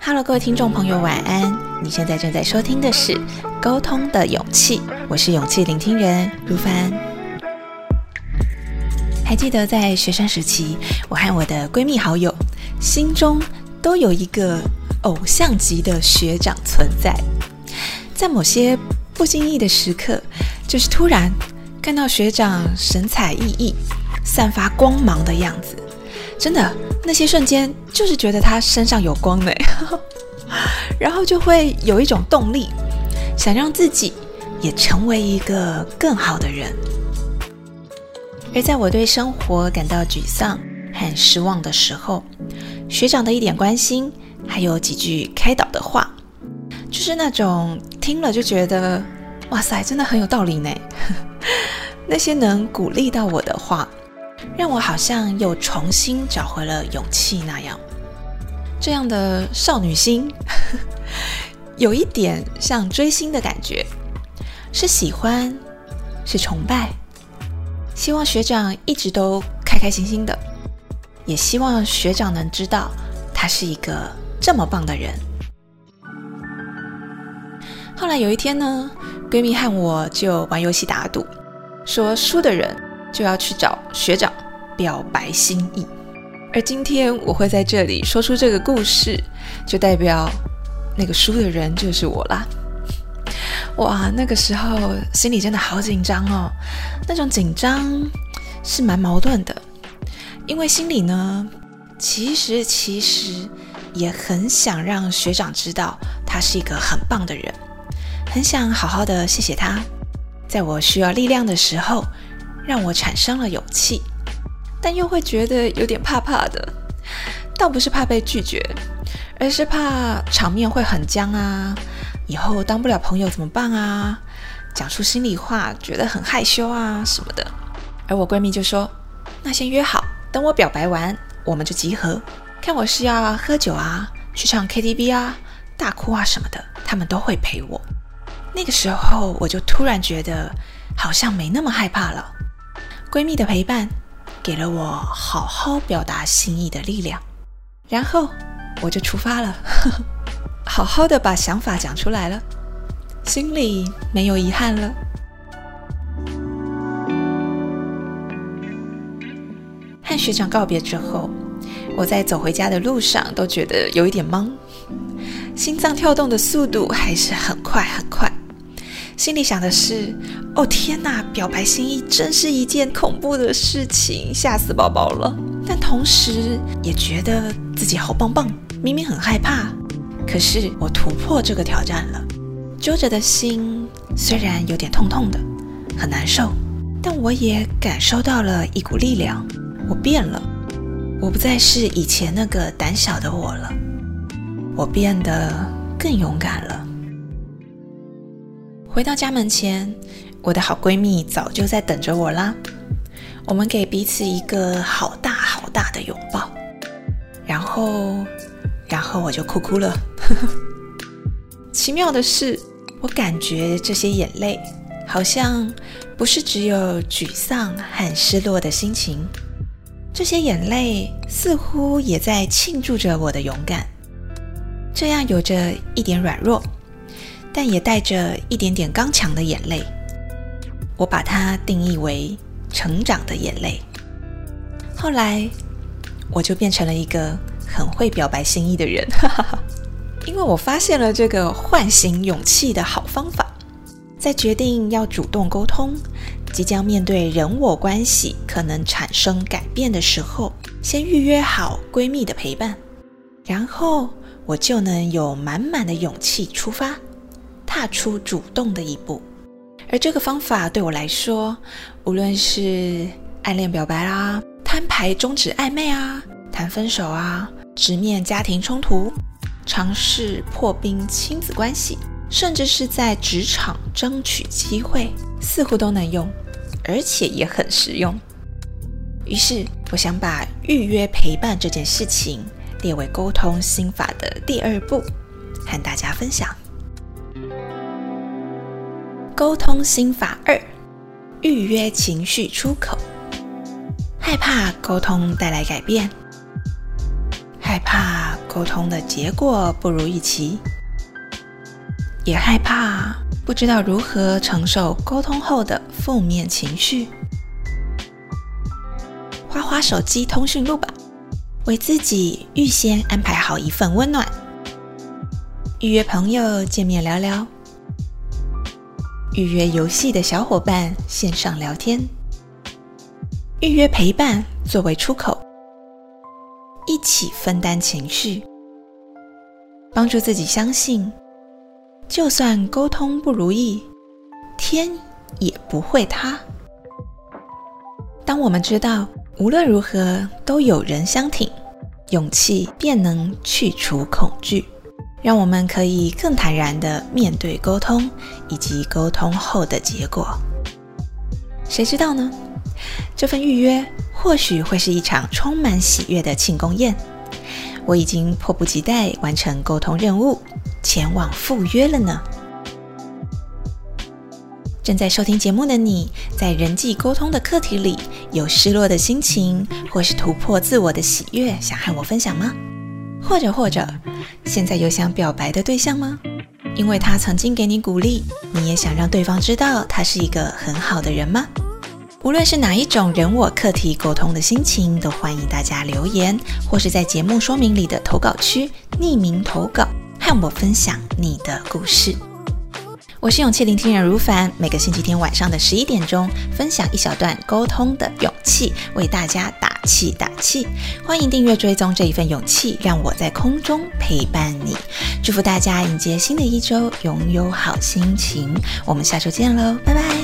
Hello，各位听众朋友，晚安！你现在正在收听的是《沟通的勇气》，我是勇气聆听人如凡。还记得在学生时期，我和我的闺蜜好友心中都有一个偶像级的学长存在，在某些不经意的时刻，就是突然看到学长神采奕奕、散发光芒的样子，真的那些瞬间就是觉得他身上有光呢，然后就会有一种动力，想让自己也成为一个更好的人。而在我对生活感到沮丧和失望的时候，学长的一点关心，还有几句开导的话，就是那种听了就觉得哇塞，真的很有道理呢。那些能鼓励到我的话，让我好像又重新找回了勇气那样。这样的少女心，有一点像追星的感觉，是喜欢，是崇拜。希望学长一直都开开心心的，也希望学长能知道他是一个这么棒的人。后来有一天呢，闺蜜和我就玩游戏打赌，说输的人就要去找学长表白心意。而今天我会在这里说出这个故事，就代表那个输的人就是我啦。哇，那个时候心里真的好紧张哦，那种紧张是蛮矛盾的，因为心里呢，其实其实也很想让学长知道他是一个很棒的人，很想好好的谢谢他，在我需要力量的时候，让我产生了勇气，但又会觉得有点怕怕的，倒不是怕被拒绝，而是怕场面会很僵啊。以后当不了朋友怎么办啊？讲出心里话，觉得很害羞啊什么的。而我闺蜜就说：“那先约好，等我表白完，我们就集合。看我是要喝酒啊，去唱 KTV 啊，大哭啊什么的，他们都会陪我。”那个时候，我就突然觉得好像没那么害怕了。闺蜜的陪伴，给了我好好表达心意的力量。然后我就出发了。好好的把想法讲出来了，心里没有遗憾了。和学长告别之后，我在走回家的路上都觉得有一点懵，心脏跳动的速度还是很快很快，心里想的是：哦天哪，表白心意真是一件恐怖的事情，吓死宝宝了。但同时也觉得自己好棒棒，明明很害怕。可是我突破这个挑战了，揪着的心虽然有点痛痛的，很难受，但我也感受到了一股力量。我变了，我不再是以前那个胆小的我了，我变得更勇敢了。回到家门前，我的好闺蜜早就在等着我啦。我们给彼此一个好大好大的拥抱，然后。然后我就哭哭了。奇妙的是，我感觉这些眼泪好像不是只有沮丧和失落的心情，这些眼泪似乎也在庆祝着我的勇敢。这样有着一点软弱，但也带着一点点刚强的眼泪，我把它定义为成长的眼泪。后来，我就变成了一个。很会表白心意的人，哈哈哈因为我发现了这个唤醒勇气的好方法，在决定要主动沟通、即将面对人我关系可能产生改变的时候，先预约好闺蜜的陪伴，然后我就能有满满的勇气出发，踏出主动的一步。而这个方法对我来说，无论是暗恋表白啦、摊牌终止暧昧啊、谈分手啊。直面家庭冲突，尝试破冰亲子关系，甚至是在职场争取机会，似乎都能用，而且也很实用。于是，我想把预约陪伴这件事情列为沟通心法的第二步，和大家分享。沟通心法二：预约情绪出口，害怕沟通带来改变，害怕沟通的结果不如预期，也害怕不知道如何承受沟通后的负面情绪。花花手机通讯录吧，为自己预先安排好一份温暖。预约朋友见面聊聊，预约游戏的小伙伴线上聊天，预约陪伴作为出口，一起分担情绪，帮助自己相信，就算沟通不如意，天也不会塌。当我们知道无论如何都有人相挺，勇气便能去除恐惧。让我们可以更坦然地面对沟通以及沟通后的结果。谁知道呢？这份预约或许会是一场充满喜悦的庆功宴。我已经迫不及待完成沟通任务，前往赴约了呢。正在收听节目的你，在人际沟通的课题里有失落的心情，或是突破自我的喜悦，想和我分享吗？或者或者，现在有想表白的对象吗？因为他曾经给你鼓励，你也想让对方知道他是一个很好的人吗？无论是哪一种人我课题沟通的心情，都欢迎大家留言，或是在节目说明里的投稿区匿名投稿，和我分享你的故事。我是勇气聆听人如凡，每个星期天晚上的十一点钟，分享一小段沟通的勇气，为大家打气打气。欢迎订阅追踪这一份勇气，让我在空中陪伴你。祝福大家迎接新的一周，拥有好心情。我们下周见喽，拜拜。